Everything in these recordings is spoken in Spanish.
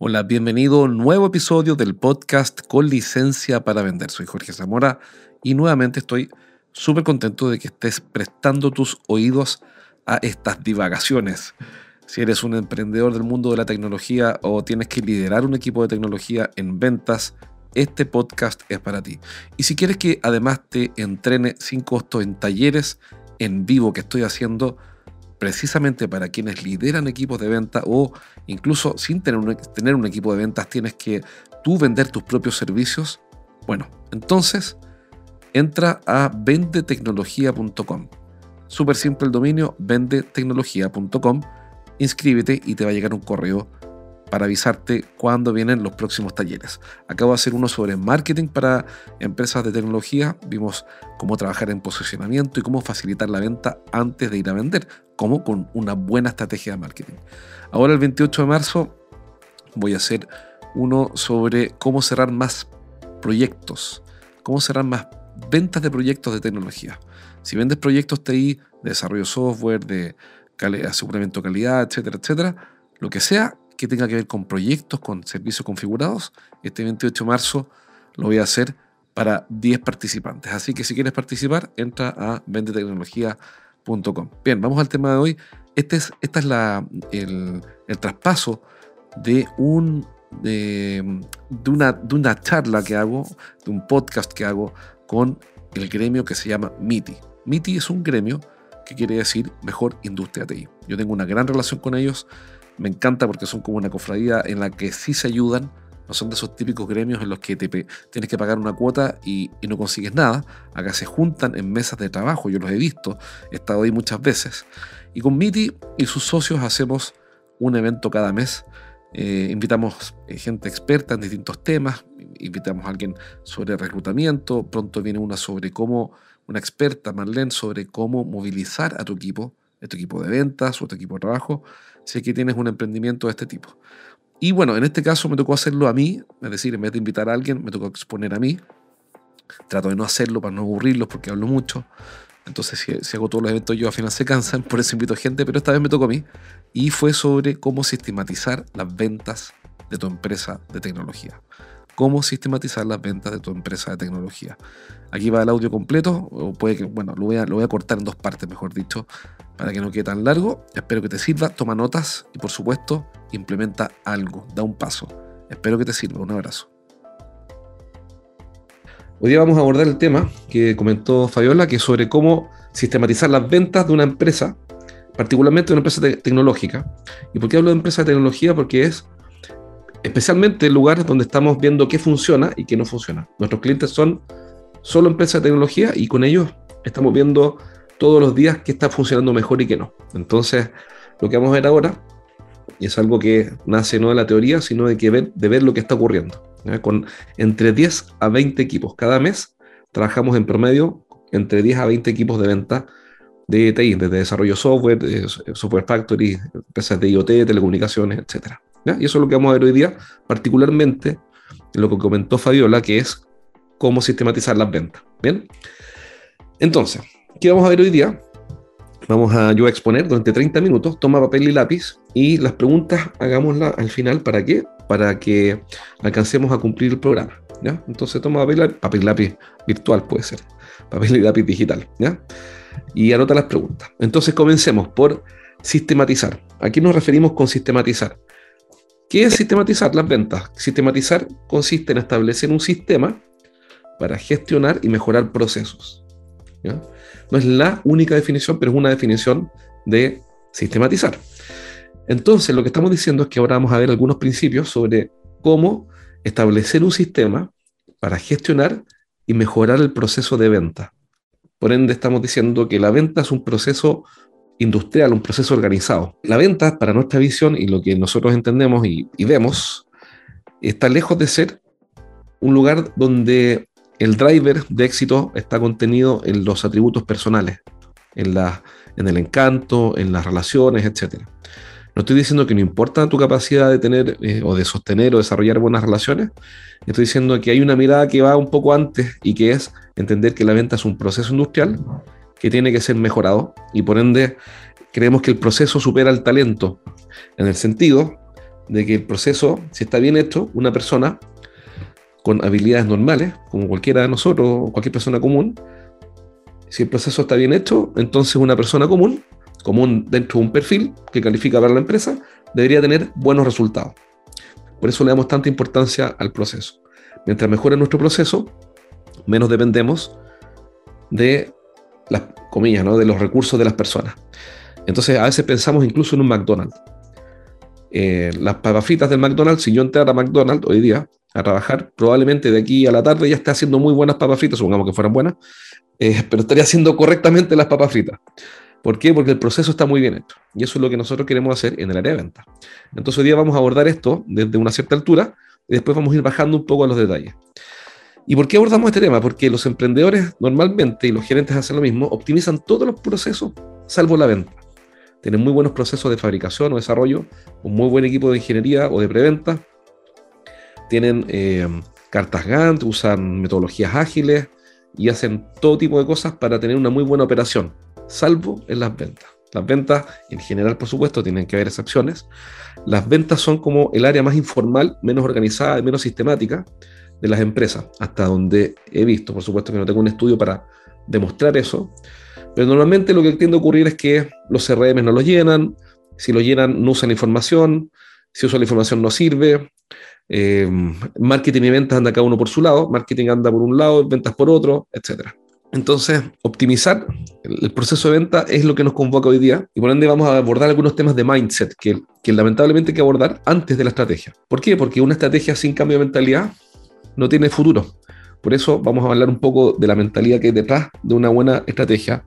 Hola, bienvenido a un nuevo episodio del podcast con licencia para vender. Soy Jorge Zamora y nuevamente estoy súper contento de que estés prestando tus oídos a estas divagaciones. Si eres un emprendedor del mundo de la tecnología o tienes que liderar un equipo de tecnología en ventas, este podcast es para ti. Y si quieres que además te entrene sin costo en talleres en vivo que estoy haciendo, precisamente para quienes lideran equipos de venta o incluso sin tener un, equipo de ventas tienes que tú vender tus propios servicios, bueno, entonces entra a vendetecnología.com. Súper simple el dominio, vendetecnología.com. Inscríbete y te va a llegar un correo para avisarte cuándo vienen los próximos talleres. Acabo de hacer uno sobre marketing para empresas de tecnología. Vimos cómo trabajar en posicionamiento y cómo facilitar la venta antes de ir a vender, como con una buena estrategia de marketing. Ahora el 28 de marzo voy a hacer uno sobre cómo cerrar más proyectos, cómo cerrar más ventas de proyectos de tecnología. Si vendes proyectos TI, de desarrollo software, de aseguramiento de calidad, etcétera, etcétera, lo que sea, que tenga que ver con proyectos, con servicios configurados. Este 28 de marzo lo voy a hacer para 10 participantes. Así que si quieres participar, entra a vendetecnología.com. Bien, vamos al tema de hoy. Este es, esta es la, el, traspaso de, un, de, una, de una charla que hago, de un podcast que hago con el gremio que se llama MITI. MITI es un gremio que quiere decir Mejor Industria TI. Yo tengo una gran relación con ellos me encanta porque son como una cofradía en la que sí se ayudan. No son de esos típicos gremios en los que tienes que pagar una cuota y, no consigues nada. Acá se juntan en mesas de trabajo, yo los he visto, he estado ahí muchas veces. Y con Miti y sus socios hacemos un evento cada mes. Eh, invitamos eh, gente experta en distintos temas, invitamos a alguien sobre reclutamiento, pronto viene una sobre cómo, una experta, Marlene, sobre cómo movilizar a tu equipo, a tu equipo de ventas a tu equipo de trabajo, si que tienes un emprendimiento de este tipo. Y bueno, en este caso me tocó hacerlo a mí, es decir, en vez de invitar a alguien, me tocó exponer a mí. Trato de no hacerlo para no aburrirlos porque hablo mucho. Entonces, si, hago todos los eventos yo, al final se cansan, por eso invito gente, pero esta vez me tocó a mí. Y fue sobre cómo sistematizar las ventas de tu empresa de tecnología. Cómo sistematizar las ventas de tu empresa de tecnología. Aquí va el audio completo, o puede que, bueno, lo voy a, lo voy a cortar en dos partes, mejor dicho, para que no quede tan largo. Espero que te sirva, toma notas y por supuesto implementa algo, da un paso. Espero que te sirva, un abrazo. Hoy día vamos a abordar el tema que comentó Fabiola, que es sobre cómo sistematizar las ventas de una empresa, particularmente de una empresa tecnológica. ¿Y por qué hablo de empresa de tecnología? Porque es especialmente el lugar donde estamos viendo qué funciona y qué no funciona. Nuestros clientes son solo empresas de tecnología y con ellos estamos viendo todos los días qué está funcionando mejor y qué no. Entonces, lo que vamos a ver ahora y es algo que nace no de la teoría, sino de, que ver, de ver lo que está ocurriendo. Con entre 10 a 20 equipos. Cada mes trabajamos en promedio entre 10 a 20 equipos de venta de TI, desde desarrollo software, software factory, empresas de IoT, telecomunicaciones, etc. Y eso es lo que vamos a ver hoy día, particularmente lo que comentó Fabiola, que es cómo sistematizar las ventas. Bien, entonces, ¿qué vamos a ver hoy día? Vamos a yo a exponer durante 30 minutos, toma papel y lápiz y las preguntas hagámoslas al final, ¿para qué? Para que alcancemos a cumplir el programa. ¿ya? Entonces toma papel, papel y lápiz virtual puede ser, papel y lápiz digital. ¿ya? Y anota las preguntas. Entonces comencemos por sistematizar. ¿A qué nos referimos con sistematizar? ¿Qué es sistematizar las ventas? Sistematizar consiste en establecer un sistema para gestionar y mejorar procesos. No es la única definición, pero es una definición de sistematizar. Entonces, lo que estamos diciendo es que ahora vamos a ver algunos principios sobre cómo establecer un sistema para gestionar y mejorar el proceso de venta. Por ende, estamos diciendo que la venta es un proceso industrial, un proceso organizado. La venta, para nuestra visión y lo que nosotros entendemos y, vemos, está lejos de ser un lugar donde el driver de éxito está contenido en los atributos personales, en, la, en el encanto, en las relaciones, etc. No estoy diciendo que no importa tu capacidad de tener eh, o de sostener o desarrollar buenas relaciones. Estoy diciendo que hay una mirada que va un poco antes y que es entender que la venta es un proceso industrial que tiene que ser mejorado y por ende creemos que el proceso supera el talento en el sentido de que el proceso, si está bien hecho, una persona con habilidades normales, como cualquiera de nosotros o cualquier persona común, si el proceso está bien hecho, entonces una persona común, común dentro de un perfil que califica para la empresa, debería tener buenos resultados. Por eso le damos tanta importancia al proceso. Mientras mejore nuestro proceso, menos dependemos de las comillas, ¿no? de los recursos de las personas. Entonces a veces pensamos incluso en un McDonald's. Eh, las papas fritas del McDonald's, si yo entrara a McDonald's hoy día a trabajar, probablemente de aquí a la tarde ya esté haciendo muy buenas papas fritas, supongamos que fueran buenas, eh, pero estaría haciendo correctamente las papas fritas. ¿Por qué? Porque el proceso está muy bien hecho. Y eso es lo que nosotros queremos hacer en el área de venta. Entonces hoy día vamos a abordar esto desde una cierta altura y después vamos a ir bajando un poco a los detalles. ¿Y por qué abordamos este tema? Porque los emprendedores normalmente, y los gerentes hacen lo mismo, optimizan todos los procesos salvo la venta tienen muy buenos procesos de fabricación o desarrollo, un muy buen equipo de ingeniería o de preventa, tienen eh, cartas Gantt, usan metodologías ágiles y hacen todo tipo de cosas para tener una muy buena operación, salvo en las ventas. Las ventas, en general, por supuesto, tienen que haber excepciones. Las ventas son como el área más informal, menos organizada y menos sistemática de las empresas, hasta donde he visto, por supuesto que no tengo un estudio para demostrar eso, pero normalmente lo que tiende a ocurrir es que los CRM no los llenan, si lo llenan no usan información, si usan la información no sirve, eh, marketing y ventas anda cada uno por su lado, marketing anda por un lado, ventas por otro, etc. Entonces, optimizar el proceso de venta es lo que nos convoca hoy día y por ende vamos a abordar algunos temas de mindset que, que lamentablemente hay que abordar antes de la estrategia. ¿Por qué? Porque una estrategia sin cambio de mentalidad no tiene futuro. Por eso vamos a hablar un poco de la mentalidad que hay detrás de una buena estrategia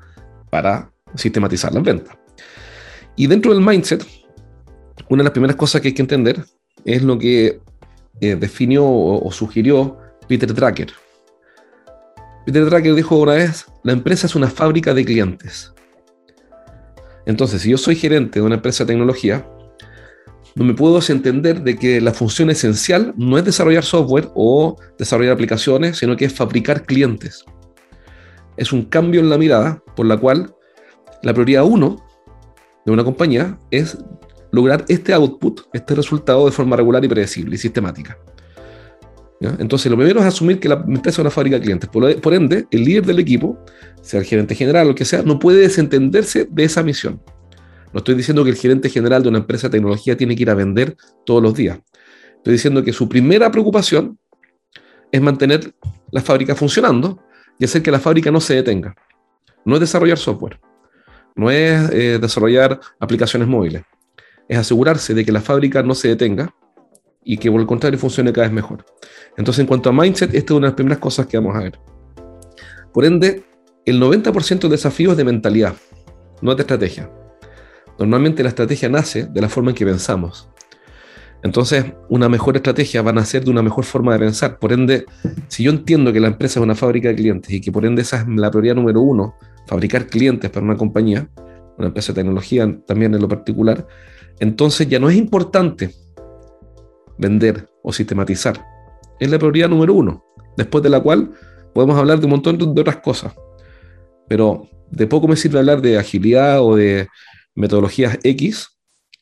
para sistematizar las ventas. Y dentro del mindset, una de las primeras cosas que hay que entender es lo que eh, definió o, sugirió Peter Drucker. Peter Drucker dijo una vez, la empresa es una fábrica de clientes. Entonces, si yo soy gerente de una empresa de tecnología, no me puedo entender de que la función esencial no es desarrollar software o desarrollar aplicaciones, sino que es fabricar clientes es un cambio en la mirada por la cual la prioridad uno de una compañía es lograr este output, este resultado de forma regular y predecible y sistemática. Entonces, lo primero es asumir que la empresa es una fábrica de clientes. Por, ende, el líder del equipo, sea el gerente general o lo que sea, no puede desentenderse de esa misión. No estoy diciendo que el gerente general de una empresa de tecnología tiene que ir a vender todos los días. Estoy diciendo que su primera preocupación es mantener la fábrica funcionando y hacer que la fábrica no se detenga. No es desarrollar software, no es eh, desarrollar aplicaciones móviles, es asegurarse de que la fábrica no se detenga y que por el contrario funcione cada vez mejor. Entonces, en cuanto a mindset, esta es una de las primeras cosas que vamos a ver. Por ende, el 90% de desafíos es de mentalidad, no de estrategia. Normalmente la estrategia nace de la forma en que pensamos. Entonces, una mejor estrategia va a nacer de una mejor forma de pensar. Por ende, si yo entiendo que la empresa es una fábrica de clientes y que por ende esa es la prioridad número uno, fabricar clientes para una compañía, una empresa de tecnología también en lo particular, entonces ya no es importante vender o sistematizar. Es la prioridad número uno, después de la cual podemos hablar de un montón de otras cosas. Pero de poco me sirve hablar de agilidad o de metodologías X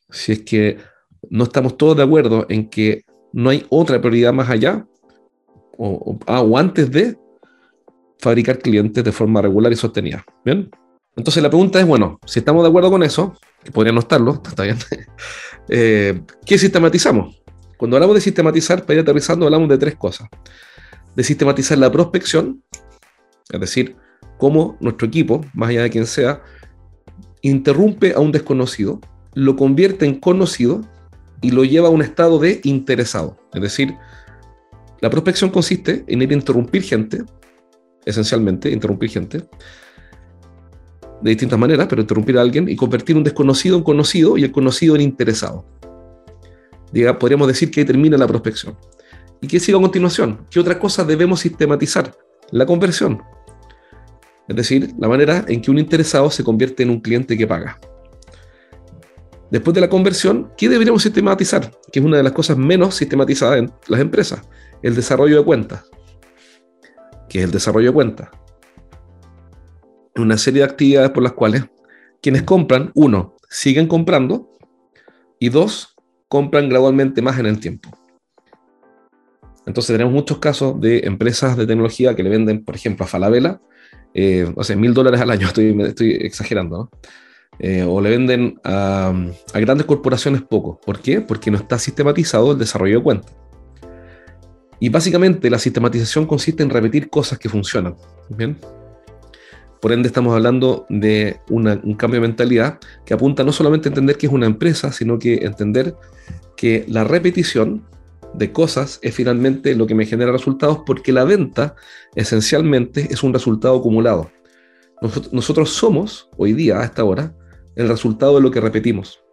si es que no estamos todos de acuerdo en que no hay otra prioridad más allá o, ah, antes de fabricar clientes de forma regular y sostenida. ¿Bien? Entonces la pregunta es, bueno, si estamos de acuerdo con eso, que podría no estarlo, está bien, eh, ¿qué sistematizamos? Cuando hablamos de sistematizar, para ir aterrizando, hablamos de tres cosas. De sistematizar la prospección, es decir, cómo nuestro equipo, más allá de quien sea, interrumpe a un desconocido, lo convierte en conocido y lo lleva a un estado de interesado. Es decir, la prospección consiste en ir a interrumpir gente, esencialmente, interrumpir gente, de distintas maneras, pero interrumpir a alguien y convertir un desconocido en conocido y el conocido en interesado. Diga, podríamos decir que ahí termina la prospección. ¿Y qué sigue a continuación? ¿Qué otra cosa debemos sistematizar? La conversión. Es decir, la manera en que un interesado se convierte en un cliente que paga. Después de la conversión, ¿qué deberíamos sistematizar? Que es una de las cosas menos sistematizadas en las empresas, el desarrollo de cuentas. ¿Qué es el desarrollo de cuentas? Una serie de actividades por las cuales quienes compran, uno, siguen comprando y dos, compran gradualmente más en el tiempo. Entonces tenemos muchos casos de empresas de tecnología que le venden, por ejemplo, a Falabella, eh, o sea, mil dólares al año, estoy, estoy exagerando, ¿no? Eh, o le venden a, grandes corporaciones poco. ¿Por qué? Porque no está sistematizado el desarrollo de cuentas. Y básicamente la sistematización consiste en repetir cosas que funcionan. ¿bien? Por ende estamos hablando de un cambio de mentalidad que apunta no solamente a entender que es una empresa, sino que entender que la repetición de cosas es finalmente lo que me genera resultados porque la venta esencialmente es un resultado acumulado. Nosotros somos, hoy día, a esta hora, el resultado de lo que repetimos.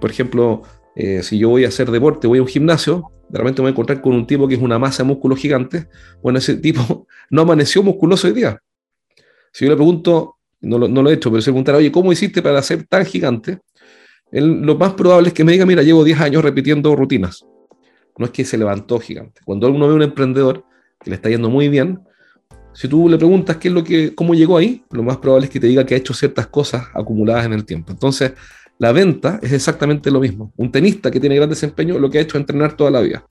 Por ejemplo, eh, si yo voy a hacer deporte, voy a un gimnasio, de repente me voy a encontrar con un tipo que es una masa de músculo gigante. Bueno, ese tipo no amaneció musculoso hoy día. Si yo le pregunto, no lo, no lo he hecho, pero si le preguntara, oye, ¿cómo hiciste para ser tan gigante? lo más probable es que me diga, mira, llevo 10 años repitiendo rutinas. No es que se levantó gigante. Cuando uno ve a un emprendedor que le está yendo muy bien, si tú le preguntas qué es lo que, cómo llegó ahí, lo más probable es que te diga que ha hecho ciertas cosas acumuladas en el tiempo. Entonces, la venta es exactamente lo mismo. Un tenista que tiene gran desempeño lo que ha hecho es entrenar toda la vida.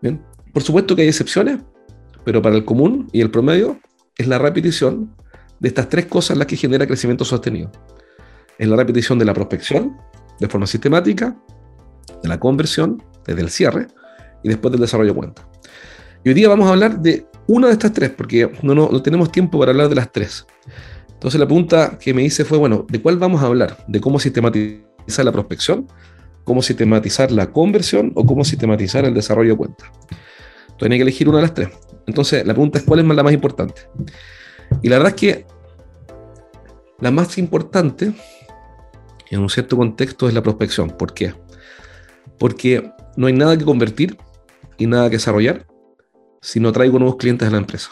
Bien. Por supuesto que hay excepciones, pero para el común y el promedio es la repetición de estas tres cosas las que genera crecimiento sostenido. Es la repetición de la prospección de forma sistemática, de la conversión desde el cierre y después del desarrollo de cuenta. Y hoy día vamos a hablar de una de estas tres, porque no, no, tenemos tiempo para hablar de las tres. Entonces la pregunta que me hice fue, bueno, ¿de cuál vamos a hablar? ¿De cómo sistematizar la prospección? ¿Cómo sistematizar la conversión? ¿O cómo sistematizar el desarrollo de cuenta? Entonces hay que elegir una de las tres. Entonces la pregunta es, ¿cuál es la más importante? Y la verdad es que la más importante, en un cierto contexto, es la prospección. ¿Por qué? Porque no hay nada que convertir y nada que desarrollar si no traigo nuevos clientes a la empresa.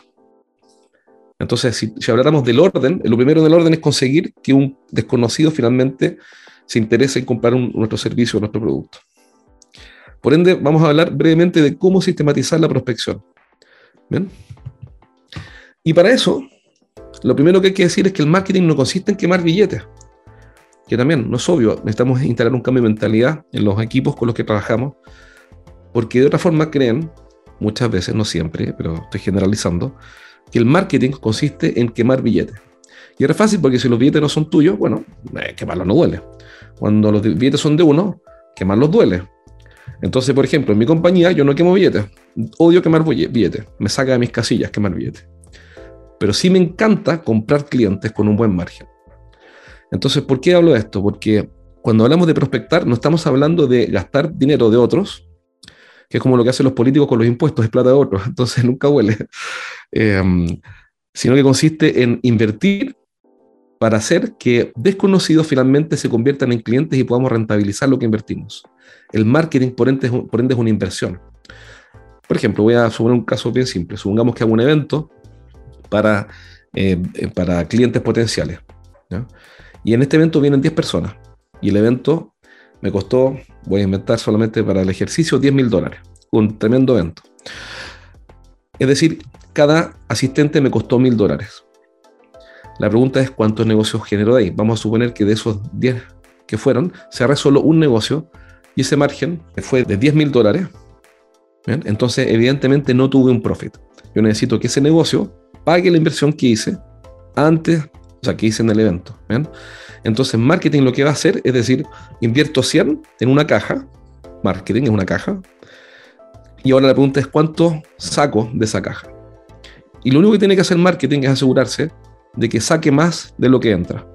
Entonces, si, habláramos del orden, lo primero del orden es conseguir que un desconocido finalmente se interese en comprar nuestro servicio o nuestro producto. Por ende, vamos a hablar brevemente de cómo sistematizar la prospección. Y para eso, lo primero que hay que decir es que el marketing no consiste en quemar billetes, que también no es obvio, necesitamos instalar un cambio de mentalidad en los equipos con los que trabajamos, porque de otra forma creen muchas veces, no siempre, pero estoy generalizando, que el marketing consiste en quemar billetes. Y es fácil porque si los billetes no son tuyos, bueno, eh, quemarlos no duele. Cuando los billetes son de uno, quemarlos duele. Entonces, por ejemplo, en mi compañía yo no quemo billetes. Odio quemar billetes. Me saca de mis casillas quemar billetes. Pero sí me encanta comprar clientes con un buen margen. Entonces, ¿por qué hablo de esto? Porque cuando hablamos de prospectar, no estamos hablando de gastar dinero de otros, que es como lo que hacen los políticos con los impuestos, es plata de otros, entonces nunca huele, em, sino que consiste en invertir para hacer que desconocidos finalmente se conviertan en clientes y podamos rentabilizar lo que invertimos. El marketing, por ende, por ende es una inversión. Por ejemplo, voy a suponer un caso bien simple. Supongamos que hago un evento para, eh, para clientes potenciales. Y en este evento vienen 10 personas. Y el evento me costó, voy a inventar solamente para el ejercicio, 10 mil dólares. Un tremendo evento. Es decir, cada asistente me costó mil dólares. La pregunta es cuántos negocios generó de ahí. Vamos a suponer que de esos 10 que fueron, cerré solo un negocio y ese margen fue de 10 mil dólares. Entonces, evidentemente no tuve un profit. Yo necesito que ese negocio pague la inversión que hice antes, sea, que hice en el evento. Entonces, marketing lo que va a hacer es decir, invierto 100 en una caja, marketing es una caja, y ahora la pregunta es cuánto saco de esa caja. Y lo único que tiene que hacer marketing es asegurarse de que saque más de lo que entra.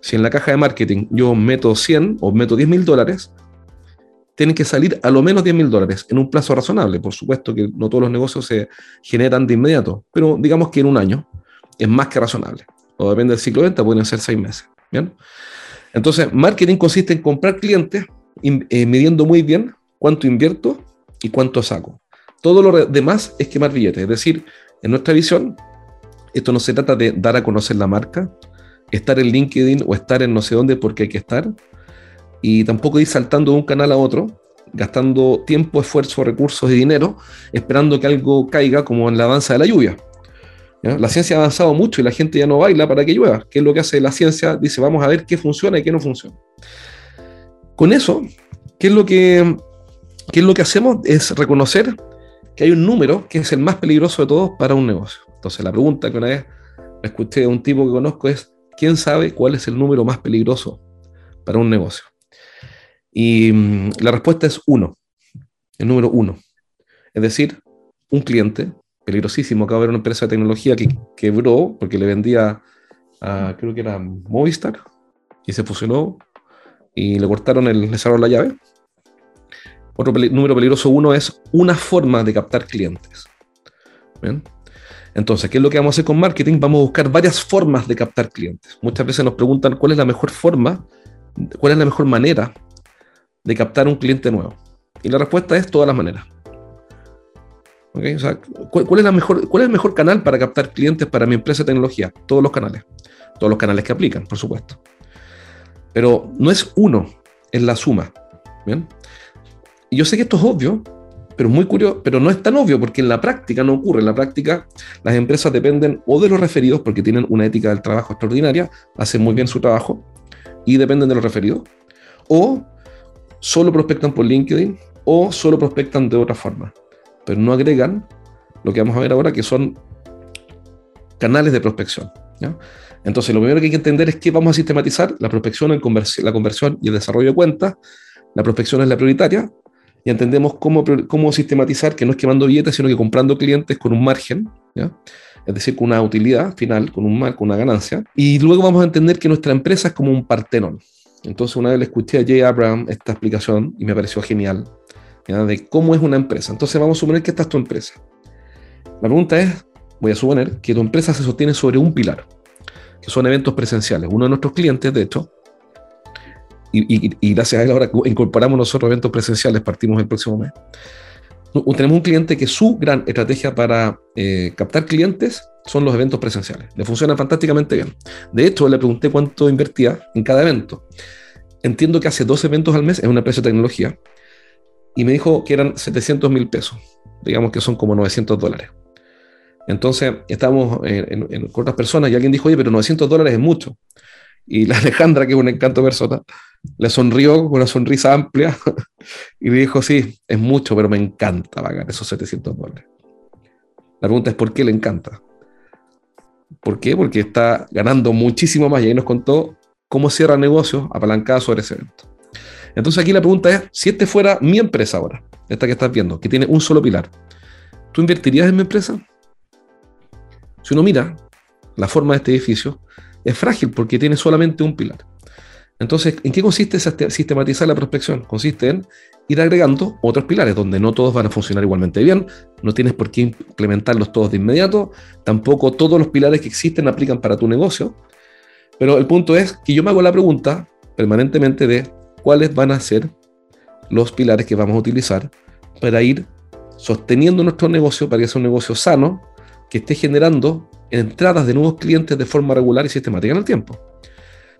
Si en la caja de marketing yo meto 100 o meto 10 mil dólares, tienen que salir a lo menos 10 mil dólares en un plazo razonable. Por supuesto que no todos los negocios se generan de inmediato, pero digamos que en un año es más que razonable. O depende del ciclo de venta, pueden ser 6 meses. ¿bien? Entonces, marketing consiste en comprar clientes, eh, midiendo muy bien cuánto invierto y cuánto saco. Todo lo demás es quemar billetes. Es decir, en nuestra visión, esto no se trata de dar a conocer la marca, estar en LinkedIn o estar en no sé dónde porque hay que estar, y tampoco ir saltando de un canal a otro, gastando tiempo, esfuerzo, recursos y dinero, esperando que algo caiga como en la danza de la lluvia. La ciencia ha avanzado mucho y la gente ya no baila para que llueva. ¿Qué es lo que hace la ciencia? Dice, vamos a ver qué funciona y qué no funciona. Con eso, ¿qué es lo que, qué es lo que hacemos? Es reconocer que hay un número que es el más peligroso de todos para un negocio. Entonces, la pregunta que una vez escuché de un tipo que conozco es, ¿quién sabe cuál es el número más peligroso para un negocio? Y mm, la respuesta es uno, el número uno. Es decir, un cliente peligrosísimo. Acaba de haber una empresa de tecnología que quebró porque le vendía a, creo que era Movistar, y se fusionó y le cortaron el, le cerraron la llave. Otro número peligroso uno es una forma de captar clientes. ¿Bien? Entonces, ¿qué es lo que vamos a hacer con marketing? Vamos a buscar varias formas de captar clientes. Muchas veces nos preguntan cuál es la mejor forma, cuál es la mejor manera de captar un cliente nuevo. Y la respuesta es todas las maneras. ¿Cuál, es la mejor, ¿Cuál es el mejor canal para captar clientes para mi empresa de tecnología? Todos los canales. Todos los canales que aplican, por supuesto. Pero no es uno, es la suma. Y yo sé que esto es obvio, pero muy curioso, pero no es tan obvio porque en la práctica no ocurre. En la práctica las empresas dependen o de los referidos porque tienen una ética del trabajo extraordinaria, hacen muy bien su trabajo y dependen de los referidos, o solo prospectan por LinkedIn o solo prospectan de otra forma, pero no agregan lo que vamos a ver ahora que son canales de prospección. Entonces, lo primero que hay que entender es que vamos a sistematizar la prospección, la conversión y el desarrollo de cuentas. La prospección es la prioritaria y entendemos cómo, cómo sistematizar que no es quemando billetes, sino que comprando clientes con un margen, es decir, con una utilidad final, con un con una ganancia. Y luego vamos a entender que nuestra empresa es como un partenón. Entonces una vez le escuché a Jay Abraham esta explicación y me pareció genial, de cómo es una empresa. Entonces vamos a suponer que esta es tu empresa. La pregunta es, voy a suponer que tu empresa se sostiene sobre un pilar, que son eventos presenciales. Uno de nuestros clientes, de hecho, y, gracias a él ahora incorporamos nosotros eventos presenciales, partimos el próximo mes. Tenemos un cliente que su gran estrategia para eh, captar clientes son los eventos presenciales. Le funciona fantásticamente bien. De hecho, le pregunté cuánto invertía en cada evento. Entiendo que hace dos eventos al mes, es una empresa de tecnología, y me dijo que eran 700 mil pesos, digamos que son como 900 dólares. Entonces, estamos en, con otras personas y alguien dijo, oye, pero 900 dólares es mucho. Y la Alejandra, que es un encanto persona, le sonrió con una sonrisa amplia y me dijo, sí, es mucho, pero me encanta pagar esos 700 dólares. La pregunta es, ¿por qué le encanta? ¿Por qué? Porque está ganando muchísimo más y ahí nos contó cómo cierra negocios apalancada sobre ese evento. Entonces aquí la pregunta es, si este fuera mi empresa ahora, esta que estás viendo, que tiene un solo pilar, ¿tú invertirías en mi empresa? Si uno mira la forma de este edificio, es frágil porque tiene solamente un pilar. Entonces, ¿en qué consiste sistematizar la prospección? Consiste en ir agregando otros pilares donde no todos van a funcionar igualmente bien, no tienes por qué implementarlos todos de inmediato, tampoco todos los pilares que existen aplican para tu negocio, pero el punto es que yo me hago la pregunta permanentemente de cuáles van a ser los pilares que vamos a utilizar para ir sosteniendo nuestro negocio, para que sea un negocio sano, que esté generando entradas de nuevos clientes de forma regular y sistemática en el tiempo.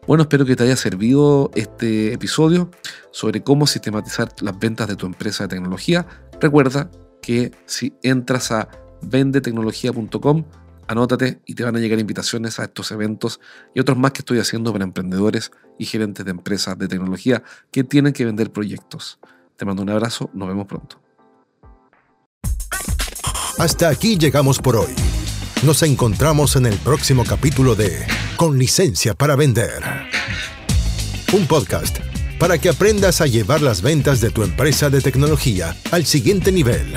Bueno, espero que te haya servido este episodio sobre cómo sistematizar las ventas de tu empresa de tecnología. Recuerda que si entras a vendetecnología.com, anótate y te van a llegar invitaciones a estos eventos y otros más que estoy haciendo para emprendedores y gerentes de empresas de tecnología que tienen que vender proyectos. Te mando un abrazo, nos vemos pronto. Hasta aquí llegamos por hoy. Nos encontramos en el próximo capítulo de Con licencia para vender. Un podcast para que aprendas a llevar las ventas de tu empresa de tecnología al siguiente nivel.